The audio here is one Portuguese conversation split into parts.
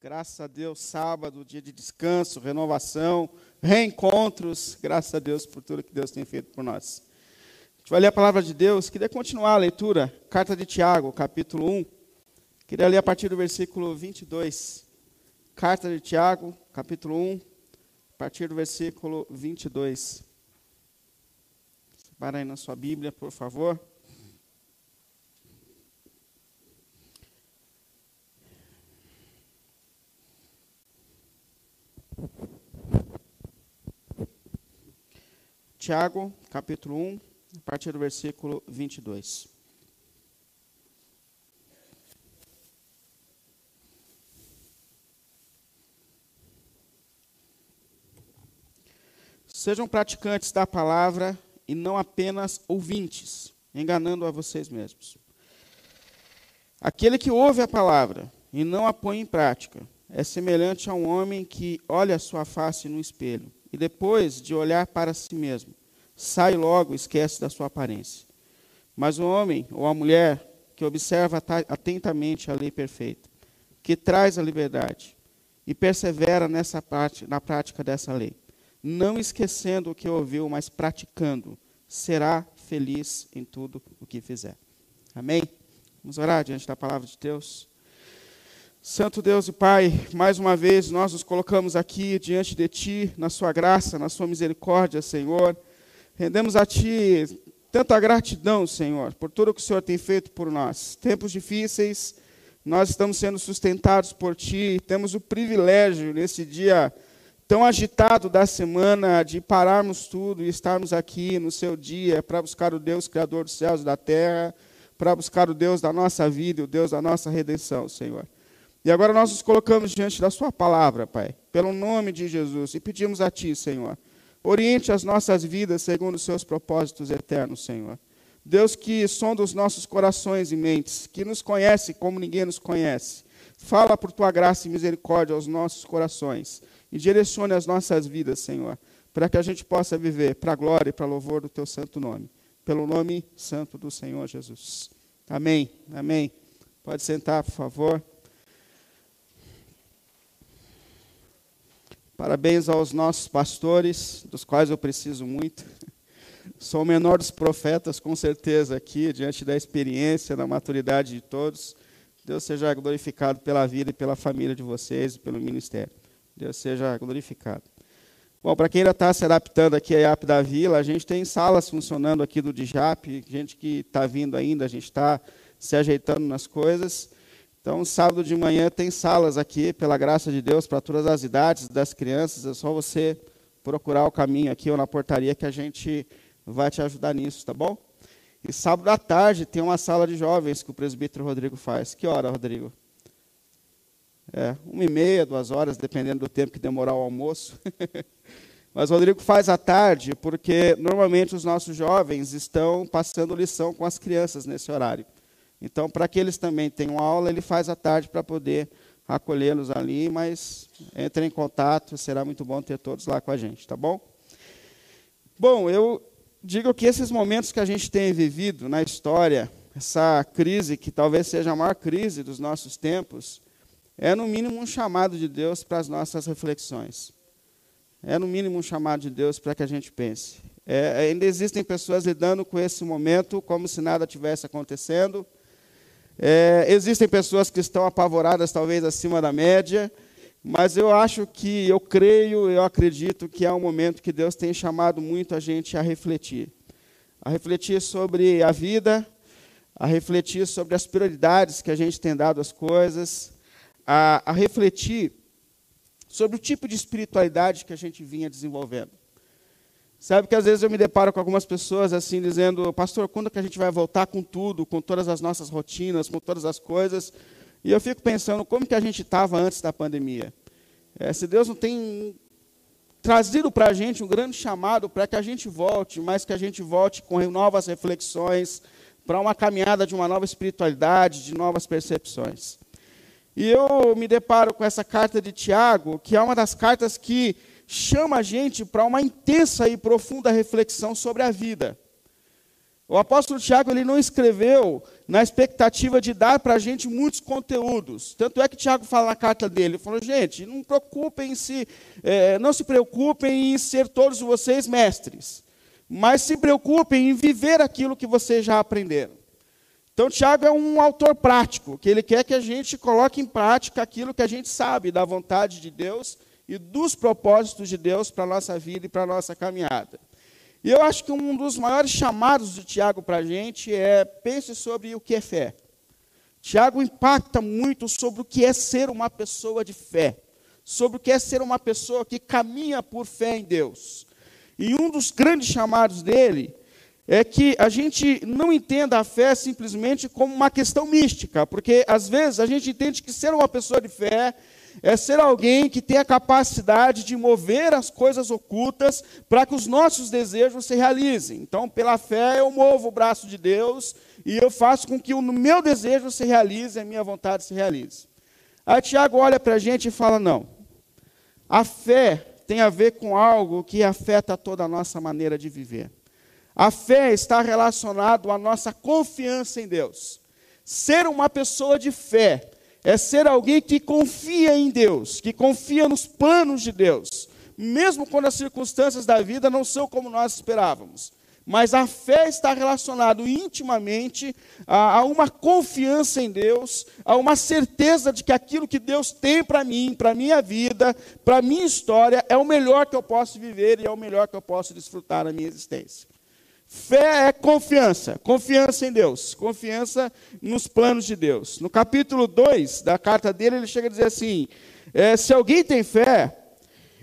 Graças a Deus, sábado, dia de descanso, renovação, reencontros. Graças a Deus por tudo que Deus tem feito por nós. A gente vai ler a palavra de Deus. Queria continuar a leitura, carta de Tiago, capítulo 1. Queria ler a partir do versículo 22. Carta de Tiago, capítulo 1, a partir do versículo 22. Separa aí na sua Bíblia, por favor. Tiago, capítulo 1, a partir do versículo 22. Sejam praticantes da palavra e não apenas ouvintes, enganando a vocês mesmos. Aquele que ouve a palavra e não a põe em prática é semelhante a um homem que olha a sua face no espelho e depois de olhar para si mesmo, sai logo esquece da sua aparência. Mas o homem ou a mulher que observa atentamente a lei perfeita, que traz a liberdade e persevera nessa parte, na prática dessa lei, não esquecendo o que ouviu, mas praticando, será feliz em tudo o que fizer. Amém? Vamos orar diante da palavra de Deus. Santo Deus e Pai, mais uma vez nós nos colocamos aqui diante de Ti, na Sua graça, na Sua misericórdia, Senhor. Rendemos a Ti tanta gratidão, Senhor, por tudo que o Senhor tem feito por nós. Tempos difíceis, nós estamos sendo sustentados por Ti, temos o privilégio nesse dia tão agitado da semana de pararmos tudo e estarmos aqui no Seu dia para buscar o Deus Criador dos céus e da terra, para buscar o Deus da nossa vida o Deus da nossa redenção, Senhor. E agora nós nos colocamos diante da Sua palavra, Pai, pelo nome de Jesus, e pedimos a Ti, Senhor, oriente as nossas vidas segundo os Seus propósitos eternos, Senhor. Deus que sonda os nossos corações e mentes, que nos conhece como ninguém nos conhece. Fala por Tua graça e misericórdia aos nossos corações e direcione as nossas vidas, Senhor, para que a gente possa viver para a glória e para louvor do Teu santo nome. Pelo nome santo do Senhor Jesus. Amém. Amém. Pode sentar, por favor. Parabéns aos nossos pastores, dos quais eu preciso muito. Sou o menor dos profetas, com certeza, aqui, diante da experiência, da maturidade de todos. Deus seja glorificado pela vida e pela família de vocês e pelo ministério. Deus seja glorificado. Bom, para quem ainda está se adaptando aqui à IAP da Vila, a gente tem salas funcionando aqui do DIJAP, gente que está vindo ainda, a gente está se ajeitando nas coisas. Então, sábado de manhã tem salas aqui, pela graça de Deus, para todas as idades das crianças. É só você procurar o caminho aqui ou na portaria que a gente vai te ajudar nisso, tá bom? E sábado à tarde tem uma sala de jovens que o presbítero Rodrigo faz. Que hora, Rodrigo? É, uma e meia, duas horas, dependendo do tempo que demorar o almoço. Mas o Rodrigo faz à tarde, porque normalmente os nossos jovens estão passando lição com as crianças nesse horário. Então, para que eles também tenham aula, ele faz à tarde para poder acolhê-los ali, mas entre em contato, será muito bom ter todos lá com a gente, tá bom? Bom, eu digo que esses momentos que a gente tem vivido na história, essa crise que talvez seja a maior crise dos nossos tempos, é no mínimo um chamado de Deus para as nossas reflexões. É no mínimo um chamado de Deus para que a gente pense. É, ainda existem pessoas lidando com esse momento como se nada tivesse acontecendo, é, existem pessoas que estão apavoradas, talvez acima da média, mas eu acho que, eu creio, eu acredito que é um momento que Deus tem chamado muito a gente a refletir. A refletir sobre a vida, a refletir sobre as prioridades que a gente tem dado às coisas, a, a refletir sobre o tipo de espiritualidade que a gente vinha desenvolvendo. Sabe que às vezes eu me deparo com algumas pessoas assim, dizendo, pastor, quando que a gente vai voltar com tudo, com todas as nossas rotinas, com todas as coisas? E eu fico pensando, como que a gente estava antes da pandemia? É, se Deus não tem trazido para a gente um grande chamado para que a gente volte, mas que a gente volte com novas reflexões, para uma caminhada de uma nova espiritualidade, de novas percepções. E eu me deparo com essa carta de Tiago, que é uma das cartas que chama a gente para uma intensa e profunda reflexão sobre a vida. O apóstolo Tiago ele não escreveu na expectativa de dar para a gente muitos conteúdos. Tanto é que Tiago fala na carta dele, ele falou, gente, não preocupem se, é, não se preocupem em ser todos vocês mestres, mas se preocupem em viver aquilo que vocês já aprenderam. Então, Tiago é um autor prático, que ele quer que a gente coloque em prática aquilo que a gente sabe da vontade de Deus e dos propósitos de Deus para a nossa vida e para a nossa caminhada. E eu acho que um dos maiores chamados de Tiago para a gente é pense sobre o que é fé. Tiago impacta muito sobre o que é ser uma pessoa de fé, sobre o que é ser uma pessoa que caminha por fé em Deus. E um dos grandes chamados dele é que a gente não entenda a fé simplesmente como uma questão mística, porque às vezes a gente entende que ser uma pessoa de fé é ser alguém que tem a capacidade de mover as coisas ocultas para que os nossos desejos se realizem. Então, pela fé, eu movo o braço de Deus e eu faço com que o meu desejo se realize, a minha vontade se realize. Aí Tiago olha para a gente e fala: não, a fé tem a ver com algo que afeta toda a nossa maneira de viver. A fé está relacionada à nossa confiança em Deus. Ser uma pessoa de fé é ser alguém que confia em Deus, que confia nos planos de Deus, mesmo quando as circunstâncias da vida não são como nós esperávamos. Mas a fé está relacionada intimamente a, a uma confiança em Deus, a uma certeza de que aquilo que Deus tem para mim, para a minha vida, para a minha história, é o melhor que eu posso viver e é o melhor que eu posso desfrutar na minha existência. Fé é confiança, confiança em Deus, confiança nos planos de Deus. No capítulo 2 da carta dele, ele chega a dizer assim: é, se alguém tem fé,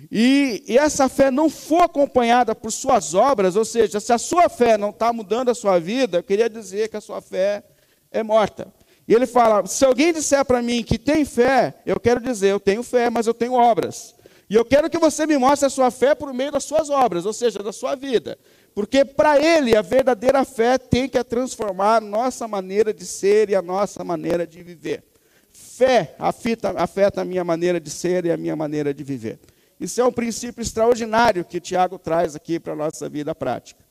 e, e, essa fé não for acompanhada por suas obras, ou seja, se a sua fé não está mudando a sua vida, eu queria dizer que a sua fé é morta. E ele fala: se alguém disser para mim que tem fé, eu quero dizer, eu tenho fé, mas eu tenho obras. E eu quero que você me mostre a sua fé por meio das suas obras, ou seja, da sua vida. Porque para ele a verdadeira fé tem que transformar nossa maneira de ser e a nossa maneira de viver. Fé afeta, afeta a minha maneira de ser e a minha maneira de viver. Isso é um princípio extraordinário que Tiago traz aqui para a nossa vida prática.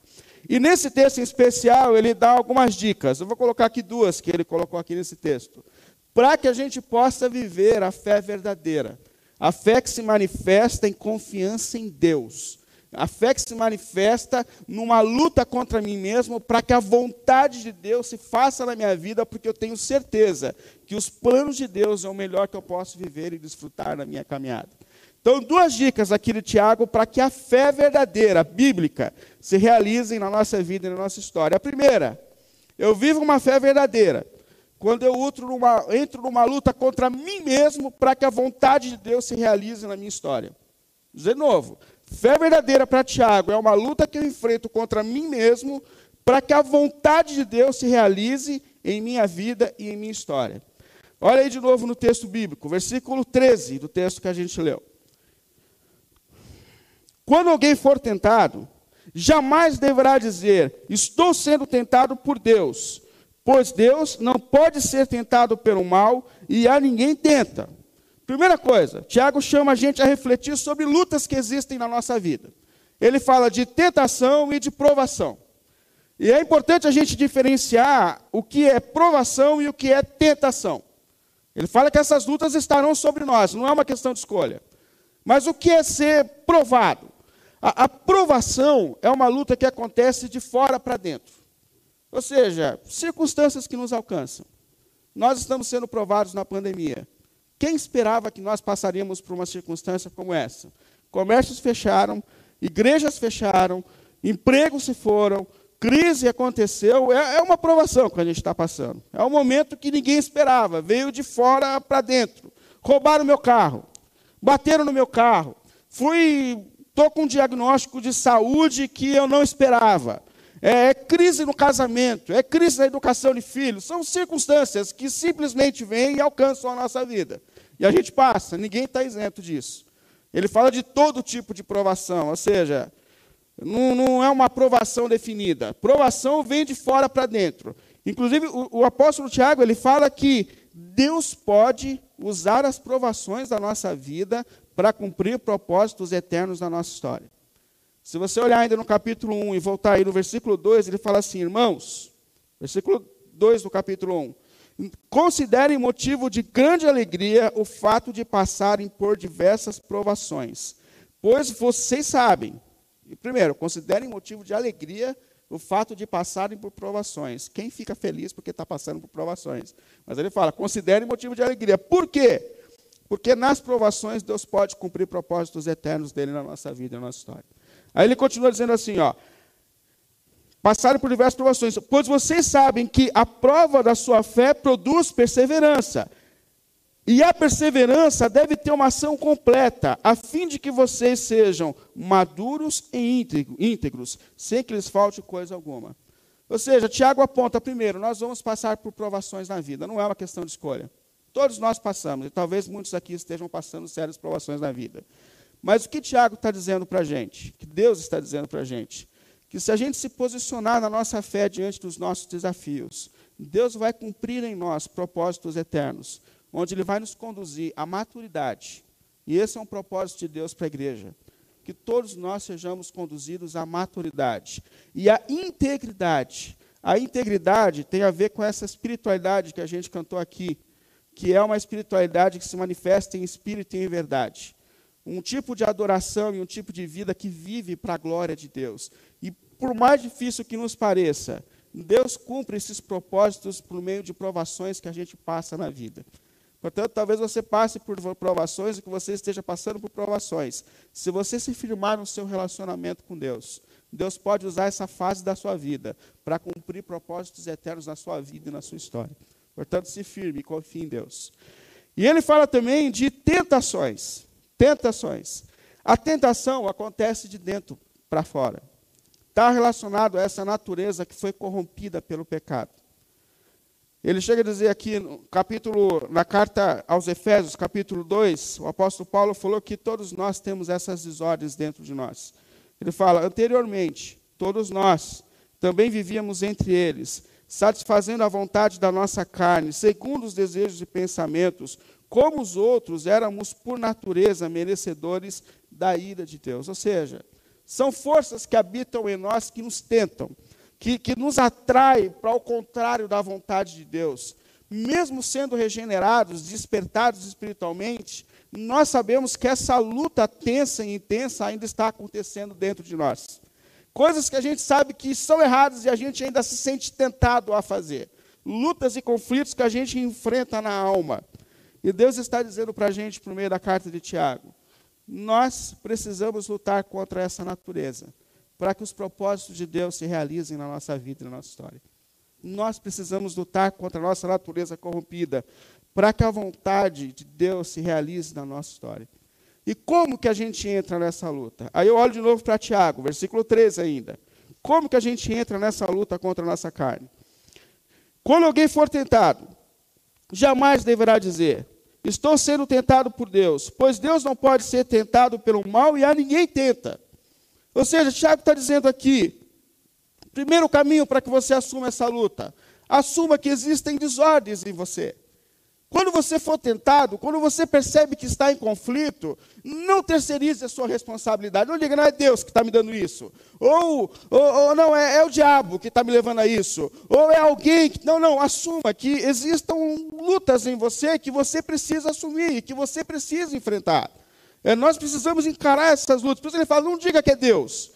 E nesse texto em especial, ele dá algumas dicas. Eu vou colocar aqui duas que ele colocou aqui nesse texto. Para que a gente possa viver a fé verdadeira. A fé que se manifesta em confiança em Deus a fé que se manifesta numa luta contra mim mesmo para que a vontade de Deus se faça na minha vida, porque eu tenho certeza que os planos de Deus é o melhor que eu posso viver e desfrutar na minha caminhada. Então, duas dicas aqui de Tiago para que a fé verdadeira, bíblica, se realize na nossa vida e na nossa história. A primeira, eu vivo uma fé verdadeira quando eu entro numa, entro numa luta contra mim mesmo para que a vontade de Deus se realize na minha história. De novo, Fé verdadeira para Tiago é uma luta que eu enfrento contra mim mesmo para que a vontade de Deus se realize em minha vida e em minha história. Olha aí de novo no texto bíblico, versículo 13 do texto que a gente leu. Quando alguém for tentado, jamais deverá dizer: Estou sendo tentado por Deus, pois Deus não pode ser tentado pelo mal e a ninguém tenta. Primeira coisa, Tiago chama a gente a refletir sobre lutas que existem na nossa vida. Ele fala de tentação e de provação. E é importante a gente diferenciar o que é provação e o que é tentação. Ele fala que essas lutas estarão sobre nós, não é uma questão de escolha. Mas o que é ser provado? A, a provação é uma luta que acontece de fora para dentro. Ou seja, circunstâncias que nos alcançam. Nós estamos sendo provados na pandemia. Quem esperava que nós passaríamos por uma circunstância como essa? Comércios fecharam, igrejas fecharam, empregos se foram, crise aconteceu. É, é uma provação que a gente está passando. É um momento que ninguém esperava. Veio de fora para dentro. Roubaram meu carro, bateram no meu carro. Fui, estou com um diagnóstico de saúde que eu não esperava. É, é, crise no casamento, é crise na educação de filhos. São circunstâncias que simplesmente vêm e alcançam a nossa vida. E a gente passa, ninguém está isento disso. Ele fala de todo tipo de provação, ou seja, não, não é uma provação definida. Provação vem de fora para dentro. Inclusive, o, o apóstolo Tiago ele fala que Deus pode usar as provações da nossa vida para cumprir propósitos eternos na nossa história. Se você olhar ainda no capítulo 1 e voltar aí no versículo 2, ele fala assim: irmãos, versículo 2 do capítulo 1. Considerem motivo de grande alegria o fato de passarem por diversas provações, pois vocês sabem. Primeiro, considerem motivo de alegria o fato de passarem por provações. Quem fica feliz porque está passando por provações? Mas ele fala, considerem motivo de alegria. Por quê? Porque nas provações Deus pode cumprir propósitos eternos dele na nossa vida, na nossa história. Aí ele continua dizendo assim, ó, passaram por diversas provações, pois vocês sabem que a prova da sua fé produz perseverança. E a perseverança deve ter uma ação completa, a fim de que vocês sejam maduros e íntegros, sem que lhes falte coisa alguma. Ou seja, Tiago aponta, primeiro, nós vamos passar por provações na vida, não é uma questão de escolha. Todos nós passamos, e talvez muitos aqui estejam passando sérias provações na vida. Mas o que Tiago está dizendo para a gente, que Deus está dizendo para a gente, que se a gente se posicionar na nossa fé diante dos nossos desafios, Deus vai cumprir em nós propósitos eternos, onde Ele vai nos conduzir à maturidade. E esse é um propósito de Deus para a igreja. Que todos nós sejamos conduzidos à maturidade e à integridade. A integridade tem a ver com essa espiritualidade que a gente cantou aqui, que é uma espiritualidade que se manifesta em espírito e em verdade. Um tipo de adoração e um tipo de vida que vive para a glória de Deus. E por mais difícil que nos pareça, Deus cumpre esses propósitos por meio de provações que a gente passa na vida. Portanto, talvez você passe por provações e que você esteja passando por provações. Se você se firmar no seu relacionamento com Deus, Deus pode usar essa fase da sua vida para cumprir propósitos eternos na sua vida e na sua história. Portanto, se firme, confie em Deus. E ele fala também de tentações. Tentações. A tentação acontece de dentro para fora. Está relacionado a essa natureza que foi corrompida pelo pecado. Ele chega a dizer aqui no capítulo, na carta aos Efésios, capítulo 2, o apóstolo Paulo falou que todos nós temos essas desordens dentro de nós. Ele fala: anteriormente, todos nós também vivíamos entre eles, satisfazendo a vontade da nossa carne, segundo os desejos e pensamentos, como os outros, éramos por natureza merecedores da ira de Deus. Ou seja, são forças que habitam em nós que nos tentam que, que nos atrai para o contrário da vontade de Deus. Mesmo sendo regenerados, despertados espiritualmente, nós sabemos que essa luta tensa e intensa ainda está acontecendo dentro de nós. Coisas que a gente sabe que são erradas e a gente ainda se sente tentado a fazer. Lutas e conflitos que a gente enfrenta na alma. E Deus está dizendo para a gente, por meio da carta de Tiago, nós precisamos lutar contra essa natureza para que os propósitos de Deus se realizem na nossa vida e na nossa história. Nós precisamos lutar contra a nossa natureza corrompida, para que a vontade de Deus se realize na nossa história. E como que a gente entra nessa luta? Aí eu olho de novo para Tiago, versículo 13 ainda. Como que a gente entra nessa luta contra a nossa carne? Quando alguém for tentado, jamais deverá dizer: Estou sendo tentado por Deus, pois Deus não pode ser tentado pelo mal e a ninguém tenta. Ou seja, Tiago está dizendo aqui: primeiro caminho para que você assuma essa luta, assuma que existem desordens em você. Quando você for tentado, quando você percebe que está em conflito, não terceirize a sua responsabilidade. Não diga, não é Deus que está me dando isso. Ou, ou, ou não, é, é, o diabo que está me levando a isso. Ou é alguém que. Não, não, assuma que existam lutas em você que você precisa assumir, que você precisa enfrentar. É, nós precisamos encarar essas lutas. Por isso ele fala: não diga que é Deus.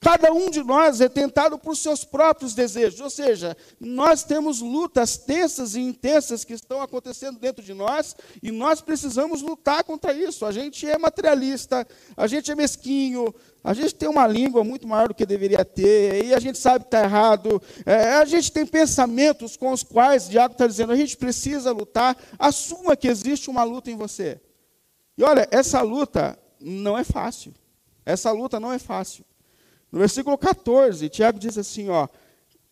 Cada um de nós é tentado por seus próprios desejos, ou seja, nós temos lutas tensas e intensas que estão acontecendo dentro de nós e nós precisamos lutar contra isso. A gente é materialista, a gente é mesquinho, a gente tem uma língua muito maior do que deveria ter, e a gente sabe que está errado, é, a gente tem pensamentos com os quais o diabo está dizendo: a gente precisa lutar. Assuma que existe uma luta em você. E olha, essa luta não é fácil. Essa luta não é fácil. No versículo 14, Tiago diz assim: ó,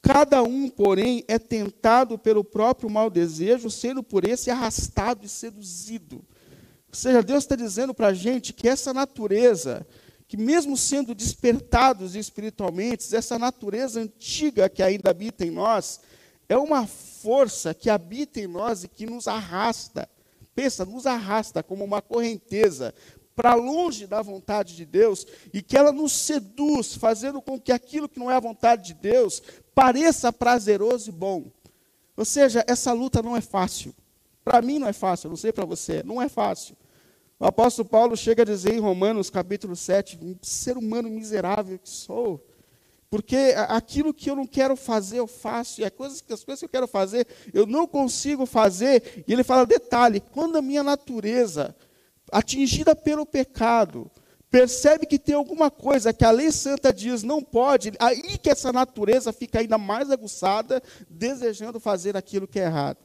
cada um, porém, é tentado pelo próprio mau desejo, sendo por esse arrastado e seduzido. Ou seja, Deus está dizendo para a gente que essa natureza, que mesmo sendo despertados espiritualmente, essa natureza antiga que ainda habita em nós, é uma força que habita em nós e que nos arrasta pensa, nos arrasta como uma correnteza para longe da vontade de Deus e que ela nos seduz, fazendo com que aquilo que não é a vontade de Deus pareça prazeroso e bom. Ou seja, essa luta não é fácil. Para mim não é fácil, não sei para você, não é fácil. O apóstolo Paulo chega a dizer em Romanos capítulo 7, ser humano miserável que sou, porque aquilo que eu não quero fazer, eu faço, e as coisas, as coisas que eu quero fazer, eu não consigo fazer. E ele fala: detalhe, quando a minha natureza, atingida pelo pecado, percebe que tem alguma coisa que a lei santa diz não pode, aí que essa natureza fica ainda mais aguçada, desejando fazer aquilo que é errado.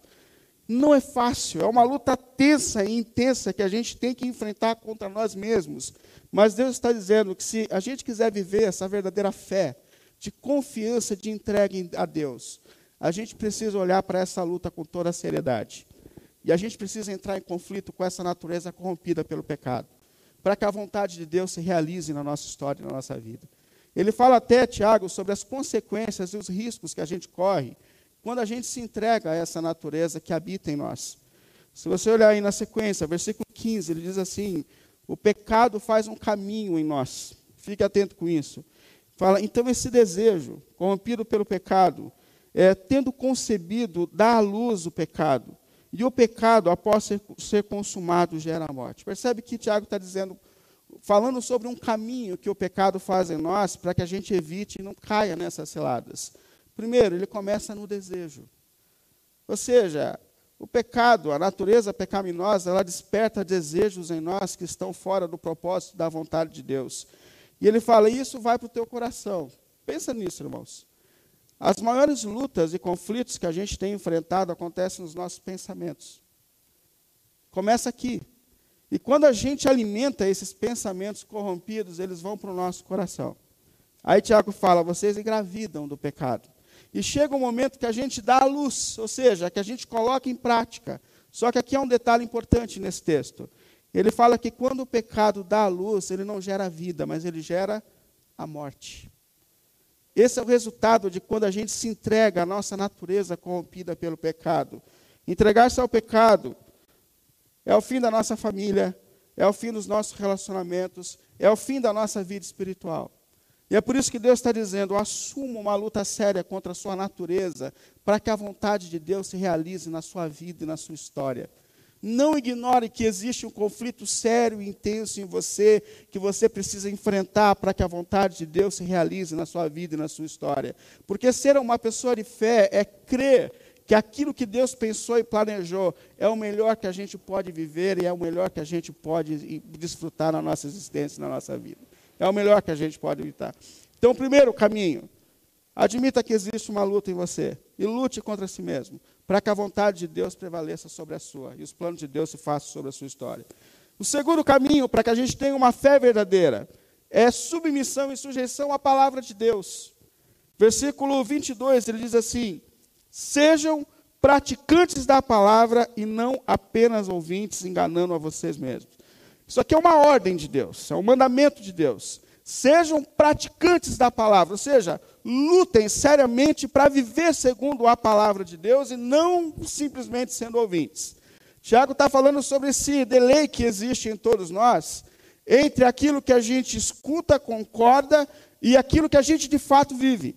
Não é fácil, é uma luta tensa e intensa que a gente tem que enfrentar contra nós mesmos. Mas Deus está dizendo que se a gente quiser viver essa verdadeira fé, de confiança, de entrega a Deus, a gente precisa olhar para essa luta com toda a seriedade. E a gente precisa entrar em conflito com essa natureza corrompida pelo pecado, para que a vontade de Deus se realize na nossa história e na nossa vida. Ele fala até, Tiago, sobre as consequências e os riscos que a gente corre quando a gente se entrega a essa natureza que habita em nós. Se você olhar aí na sequência, versículo 15, ele diz assim: o pecado faz um caminho em nós. Fique atento com isso. Fala, então esse desejo, corrompido pelo pecado, é, tendo concebido, dá à luz o pecado. E o pecado, após ser, ser consumado, gera a morte. Percebe que Tiago está dizendo, falando sobre um caminho que o pecado faz em nós, para que a gente evite e não caia nessas ciladas. Primeiro, ele começa no desejo. Ou seja, o pecado, a natureza pecaminosa, ela desperta desejos em nós que estão fora do propósito da vontade de Deus. E ele fala: Isso vai para o teu coração. Pensa nisso, irmãos. As maiores lutas e conflitos que a gente tem enfrentado acontecem nos nossos pensamentos. Começa aqui. E quando a gente alimenta esses pensamentos corrompidos, eles vão para o nosso coração. Aí Tiago fala: vocês engravidam do pecado. E chega um momento que a gente dá a luz, ou seja, que a gente coloca em prática. Só que aqui é um detalhe importante nesse texto. Ele fala que quando o pecado dá a luz, ele não gera vida, mas ele gera a morte. Esse é o resultado de quando a gente se entrega à nossa natureza corrompida pelo pecado. Entregar-se ao pecado é o fim da nossa família, é o fim dos nossos relacionamentos, é o fim da nossa vida espiritual. E é por isso que Deus está dizendo: assuma uma luta séria contra a sua natureza, para que a vontade de Deus se realize na sua vida e na sua história. Não ignore que existe um conflito sério e intenso em você, que você precisa enfrentar para que a vontade de Deus se realize na sua vida e na sua história. Porque ser uma pessoa de fé é crer que aquilo que Deus pensou e planejou é o melhor que a gente pode viver e é o melhor que a gente pode desfrutar na nossa existência, na nossa vida. É o melhor que a gente pode evitar. Então, primeiro caminho, admita que existe uma luta em você e lute contra si mesmo, para que a vontade de Deus prevaleça sobre a sua e os planos de Deus se façam sobre a sua história. O segundo caminho para que a gente tenha uma fé verdadeira é submissão e sujeição à palavra de Deus. Versículo 22, ele diz assim: Sejam praticantes da palavra e não apenas ouvintes, enganando a vocês mesmos. Isso aqui é uma ordem de Deus, é um mandamento de Deus. Sejam praticantes da palavra, ou seja, lutem seriamente para viver segundo a palavra de Deus e não simplesmente sendo ouvintes. Tiago está falando sobre esse delay que existe em todos nós, entre aquilo que a gente escuta, concorda e aquilo que a gente de fato vive.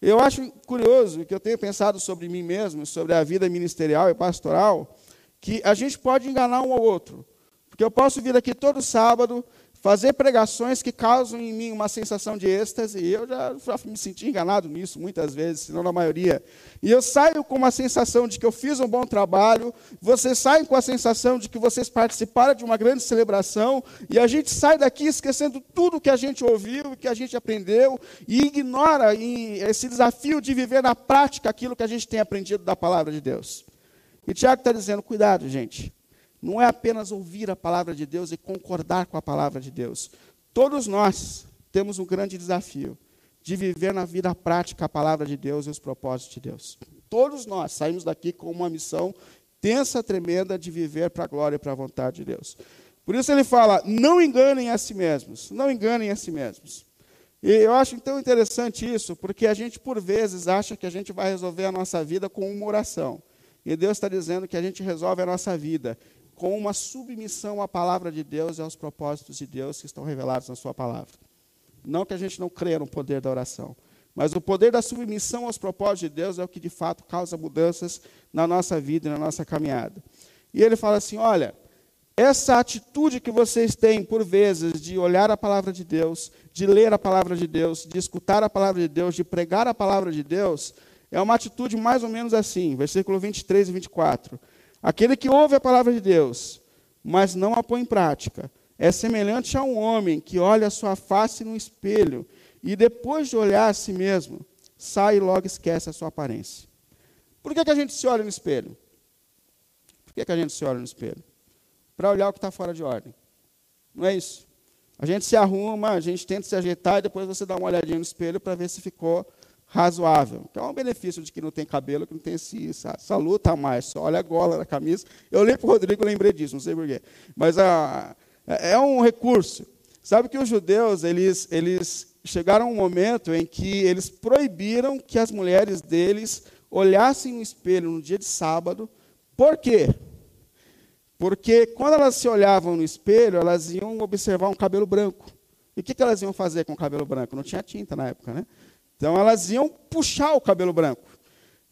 Eu acho curioso que eu tenho pensado sobre mim mesmo, sobre a vida ministerial e pastoral, que a gente pode enganar um ao outro. Porque eu posso vir aqui todo sábado, fazer pregações que causam em mim uma sensação de êxtase, e eu já, já me senti enganado nisso muitas vezes, se não na maioria. E eu saio com uma sensação de que eu fiz um bom trabalho, vocês saem com a sensação de que vocês participaram de uma grande celebração, e a gente sai daqui esquecendo tudo que a gente ouviu, que a gente aprendeu, e ignora esse desafio de viver na prática aquilo que a gente tem aprendido da palavra de Deus. E Tiago está dizendo: cuidado, gente não é apenas ouvir a palavra de Deus e concordar com a palavra de Deus. Todos nós temos um grande desafio de viver na vida prática a palavra de Deus e os propósitos de Deus. Todos nós saímos daqui com uma missão tensa, tremenda de viver para a glória e para a vontade de Deus. Por isso ele fala: não enganem a si mesmos, não enganem a si mesmos. E eu acho tão interessante isso, porque a gente, por vezes, acha que a gente vai resolver a nossa vida com uma oração. E Deus está dizendo que a gente resolve a nossa vida com uma submissão à palavra de Deus e aos propósitos de Deus que estão revelados na Sua palavra. Não que a gente não creia no poder da oração, Mas o poder da submissão aos propósitos de Deus é o que de fato causa mudanças na nossa vida e na nossa caminhada. E ele fala assim: olha, essa atitude que vocês têm, por vezes, de olhar a palavra de Deus, de ler a palavra de Deus, de escutar a palavra de Deus, de pregar a palavra de Deus, é uma atitude mais ou menos assim, versículo 23 e 24. Aquele que ouve a palavra de Deus, mas não a põe em prática, é semelhante a um homem que olha a sua face no espelho e depois de olhar a si mesmo, sai e logo esquece a sua aparência. Por que, que a gente se olha no espelho? Por que, que a gente se olha no espelho? Para olhar o que está fora de ordem. Não é isso? A gente se arruma, a gente tenta se ajeitar e depois você dá uma olhadinha no espelho para ver se ficou razoável. Então é um benefício de que não tem cabelo, que não tem esse, essa, essa luta a mais. Só olha a gola da camisa. Eu olhei para o Rodrigo lembrei disso, não sei porquê. Mas a, é um recurso. Sabe que os judeus, eles, eles chegaram a um momento em que eles proibiram que as mulheres deles olhassem no espelho no dia de sábado. Por quê? Porque quando elas se olhavam no espelho, elas iam observar um cabelo branco. E o que, que elas iam fazer com o cabelo branco? Não tinha tinta na época, né? Então elas iam puxar o cabelo branco.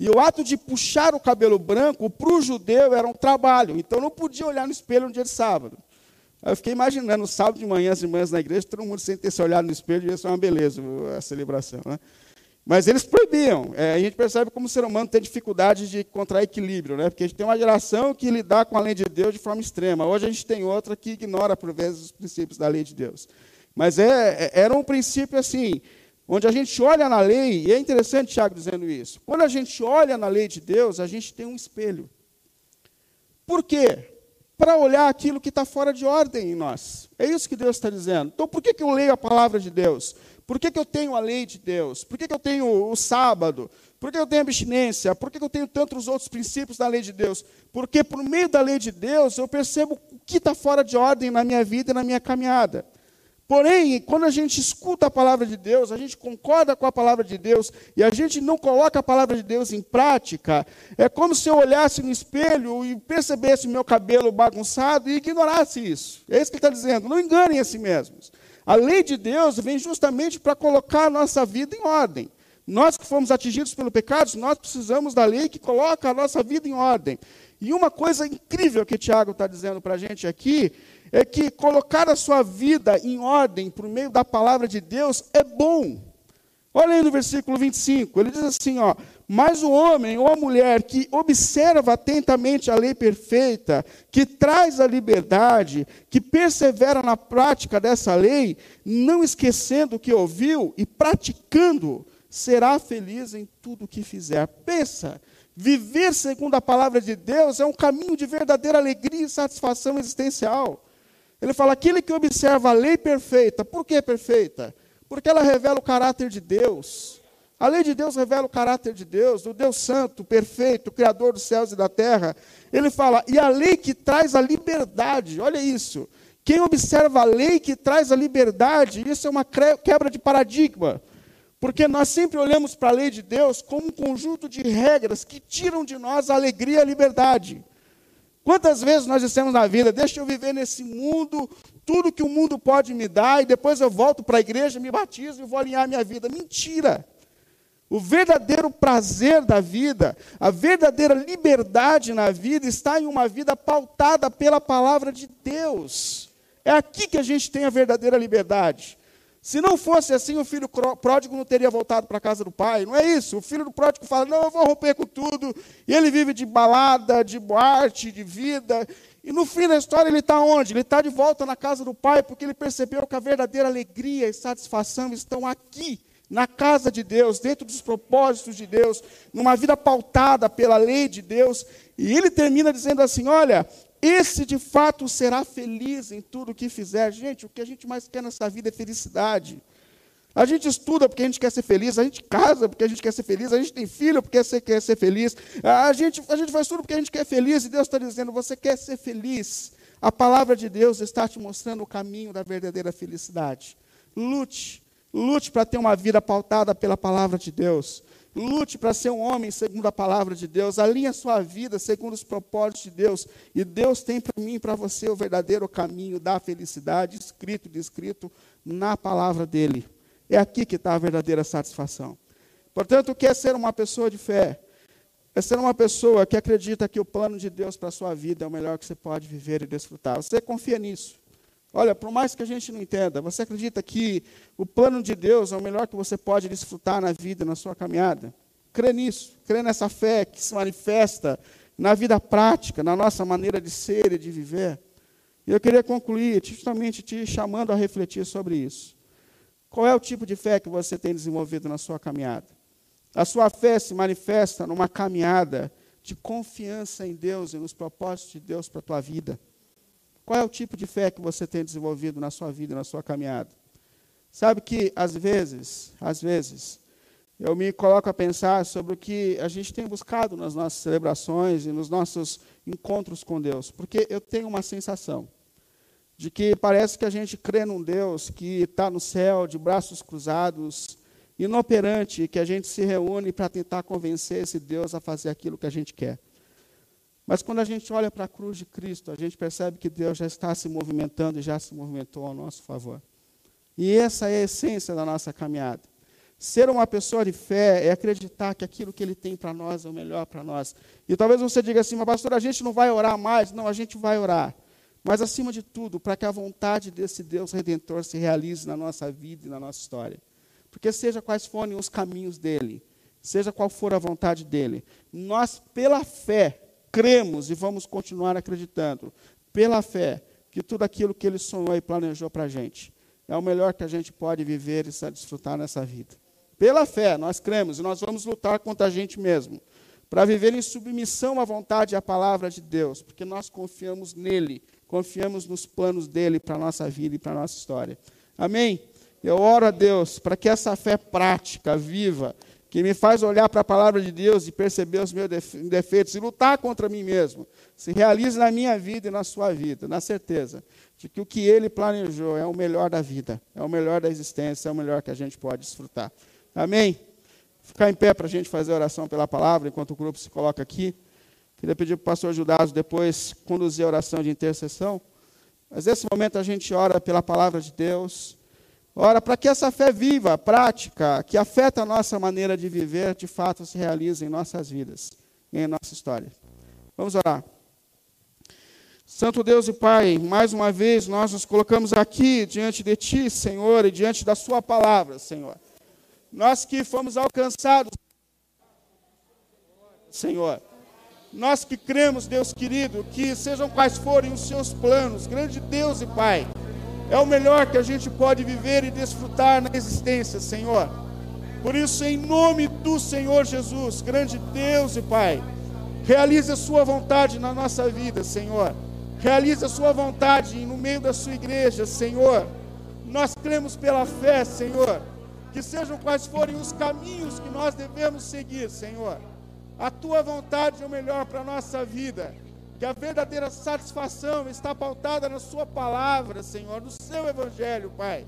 E o ato de puxar o cabelo branco, para o judeu, era um trabalho. Então não podia olhar no espelho no dia de sábado. Eu fiquei imaginando, sábado de manhã, as irmãs na igreja, todo mundo sem ter se olhado no espelho, ia ser uma beleza a celebração. Né? Mas eles proibiam. É, a gente percebe como o ser humano tem dificuldade de encontrar equilíbrio, né? porque a gente tem uma geração que lidar com a lei de Deus de forma extrema. Hoje a gente tem outra que ignora, por vezes, os princípios da lei de Deus. Mas é, é era um princípio assim, onde a gente olha na lei, e é interessante Tiago dizendo isso. Quando a gente olha na lei de Deus, a gente tem um espelho. Por quê? para olhar aquilo que está fora de ordem em nós. É isso que Deus está dizendo. Então, por que, que eu leio a palavra de Deus? Por que, que eu tenho a lei de Deus? Por que, que eu tenho o sábado? Por que eu tenho abstinência? Por que eu tenho tantos outros princípios da lei de Deus? Porque por meio da lei de Deus eu percebo o que está fora de ordem na minha vida e na minha caminhada. Porém, quando a gente escuta a palavra de Deus, a gente concorda com a palavra de Deus e a gente não coloca a palavra de Deus em prática, é como se eu olhasse no espelho e percebesse o meu cabelo bagunçado e ignorasse isso. É isso que ele está dizendo. Não enganem a si mesmos. A lei de Deus vem justamente para colocar a nossa vida em ordem. Nós que fomos atingidos pelo pecado, nós precisamos da lei que coloca a nossa vida em ordem. E uma coisa incrível que Tiago está dizendo para a gente aqui é que colocar a sua vida em ordem por meio da palavra de Deus é bom. Olha aí no versículo 25, ele diz assim: ó, mas o homem ou a mulher que observa atentamente a lei perfeita, que traz a liberdade, que persevera na prática dessa lei, não esquecendo o que ouviu e praticando, será feliz em tudo o que fizer. Pensa, viver segundo a palavra de Deus é um caminho de verdadeira alegria e satisfação existencial. Ele fala: aquele que observa a lei perfeita, por que perfeita? Porque ela revela o caráter de Deus. A lei de Deus revela o caráter de Deus, do Deus Santo, perfeito, Criador dos céus e da terra. Ele fala, e a lei que traz a liberdade, olha isso. Quem observa a lei que traz a liberdade, isso é uma quebra de paradigma. Porque nós sempre olhamos para a lei de Deus como um conjunto de regras que tiram de nós a alegria e a liberdade. Quantas vezes nós dissemos na vida, deixa eu viver nesse mundo, tudo que o mundo pode me dar, e depois eu volto para a igreja, me batizo e vou alinhar minha vida. Mentira! O verdadeiro prazer da vida, a verdadeira liberdade na vida está em uma vida pautada pela palavra de Deus. É aqui que a gente tem a verdadeira liberdade. Se não fosse assim, o filho pródigo não teria voltado para a casa do pai. Não é isso. O filho do pródigo fala: Não, eu vou romper com tudo. E ele vive de balada, de boate, de vida. E no fim da história, ele está onde? Ele está de volta na casa do pai, porque ele percebeu que a verdadeira alegria e satisfação estão aqui, na casa de Deus, dentro dos propósitos de Deus, numa vida pautada pela lei de Deus. E ele termina dizendo assim: Olha, esse de fato será feliz em tudo o que fizer. Gente, o que a gente mais quer nessa vida é felicidade. A gente estuda porque a gente quer ser feliz, a gente casa porque a gente quer ser feliz, a gente tem filho porque você quer ser feliz, a gente, a gente faz tudo porque a gente quer ser feliz e Deus está dizendo: você quer ser feliz. A palavra de Deus está te mostrando o caminho da verdadeira felicidade. Lute, lute para ter uma vida pautada pela palavra de Deus. Lute para ser um homem segundo a palavra de Deus. Alinhe a sua vida segundo os propósitos de Deus. E Deus tem para mim e para você o verdadeiro caminho da felicidade, escrito e descrito na palavra dele. É aqui que está a verdadeira satisfação. Portanto, o que é ser uma pessoa de fé? É ser uma pessoa que acredita que o plano de Deus para a sua vida é o melhor que você pode viver e desfrutar. Você confia nisso. Olha, por mais que a gente não entenda, você acredita que o plano de Deus é o melhor que você pode desfrutar na vida, na sua caminhada? Crê nisso, crê nessa fé que se manifesta na vida prática, na nossa maneira de ser e de viver. E eu queria concluir justamente te chamando a refletir sobre isso. Qual é o tipo de fé que você tem desenvolvido na sua caminhada? A sua fé se manifesta numa caminhada de confiança em Deus e nos propósitos de Deus para a tua vida. Qual é o tipo de fé que você tem desenvolvido na sua vida, na sua caminhada? Sabe que às vezes, às vezes, eu me coloco a pensar sobre o que a gente tem buscado nas nossas celebrações e nos nossos encontros com Deus, porque eu tenho uma sensação de que parece que a gente crê num Deus que está no céu, de braços cruzados, inoperante, que a gente se reúne para tentar convencer esse Deus a fazer aquilo que a gente quer. Mas quando a gente olha para a cruz de Cristo, a gente percebe que Deus já está se movimentando e já se movimentou ao nosso favor. E essa é a essência da nossa caminhada. Ser uma pessoa de fé é acreditar que aquilo que Ele tem para nós é o melhor para nós. E talvez você diga assim, mas pastor, a gente não vai orar mais. Não, a gente vai orar. Mas acima de tudo, para que a vontade desse Deus Redentor se realize na nossa vida e na nossa história. Porque seja quais forem os caminhos dele, seja qual for a vontade dele, nós, pela fé, cremos e vamos continuar acreditando, pela fé, que tudo aquilo que Ele sonhou e planejou para a gente é o melhor que a gente pode viver e desfrutar nessa vida. Pela fé, nós cremos e nós vamos lutar contra a gente mesmo, para viver em submissão à vontade e à palavra de Deus, porque nós confiamos nele, confiamos nos planos dele para a nossa vida e para a nossa história. Amém? Eu oro a Deus para que essa fé prática, viva, que me faz olhar para a palavra de Deus e perceber os meus defeitos e lutar contra mim mesmo, se realize na minha vida e na sua vida, na certeza de que o que ele planejou é o melhor da vida, é o melhor da existência, é o melhor que a gente pode desfrutar. Amém? Ficar em pé para a gente fazer a oração pela palavra, enquanto o grupo se coloca aqui. Queria pedir para o pastor Judas depois conduzir a oração de intercessão. Mas nesse momento a gente ora pela palavra de Deus Ora, para que essa fé viva, prática, que afeta a nossa maneira de viver, de fato se realize em nossas vidas, em nossa história. Vamos orar. Santo Deus e Pai, mais uma vez nós nos colocamos aqui diante de Ti, Senhor, e diante da Sua palavra, Senhor. Nós que fomos alcançados, Senhor. Nós que cremos, Deus querido, que sejam quais forem os Seus planos, grande Deus e Pai é o melhor que a gente pode viver e desfrutar na existência, Senhor. Por isso, em nome do Senhor Jesus, grande Deus e Pai, realize a Sua vontade na nossa vida, Senhor. Realize a Sua vontade no meio da Sua igreja, Senhor. Nós cremos pela fé, Senhor, que sejam quais forem os caminhos que nós devemos seguir, Senhor. A Tua vontade é o melhor para a nossa vida que a verdadeira satisfação está pautada na Sua palavra, Senhor, no Seu Evangelho, Pai.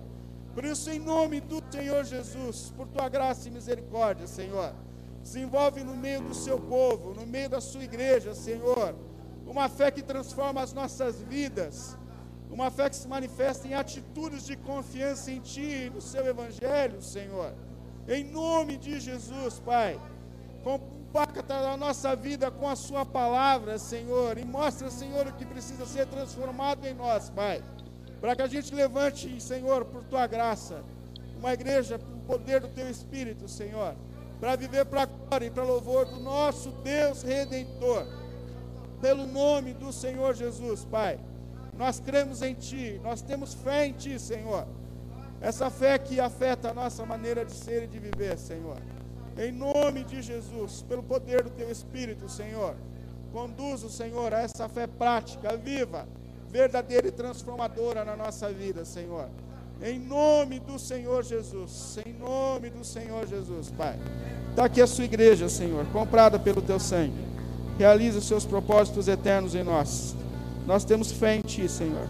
Por isso, em nome do Senhor Jesus, por Tua graça e misericórdia, Senhor, se envolve no meio do Seu povo, no meio da Sua igreja, Senhor, uma fé que transforma as nossas vidas, uma fé que se manifesta em atitudes de confiança em Ti e no Seu Evangelho, Senhor. Em nome de Jesus, Pai, com impacta a nossa vida com a Sua palavra, Senhor, e mostra, Senhor, o que precisa ser transformado em nós, Pai, para que a gente levante, Senhor, por Tua graça, uma igreja com o poder do Teu Espírito, Senhor, para viver para a glória e para louvor do nosso Deus Redentor, pelo nome do Senhor Jesus, Pai. Nós cremos em Ti, nós temos fé em Ti, Senhor. Essa fé que afeta a nossa maneira de ser e de viver, Senhor. Em nome de Jesus, pelo poder do teu Espírito, Senhor, conduz o Senhor a essa fé prática, viva, verdadeira e transformadora na nossa vida, Senhor. Em nome do Senhor Jesus, em nome do Senhor Jesus, Pai. Está aqui a sua igreja, Senhor, comprada pelo teu sangue. Realiza os seus propósitos eternos em nós. Nós temos fé em Ti, Senhor.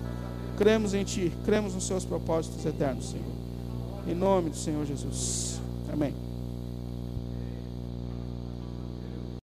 Cremos em Ti, cremos nos seus propósitos eternos, Senhor. Em nome do Senhor Jesus. Amém.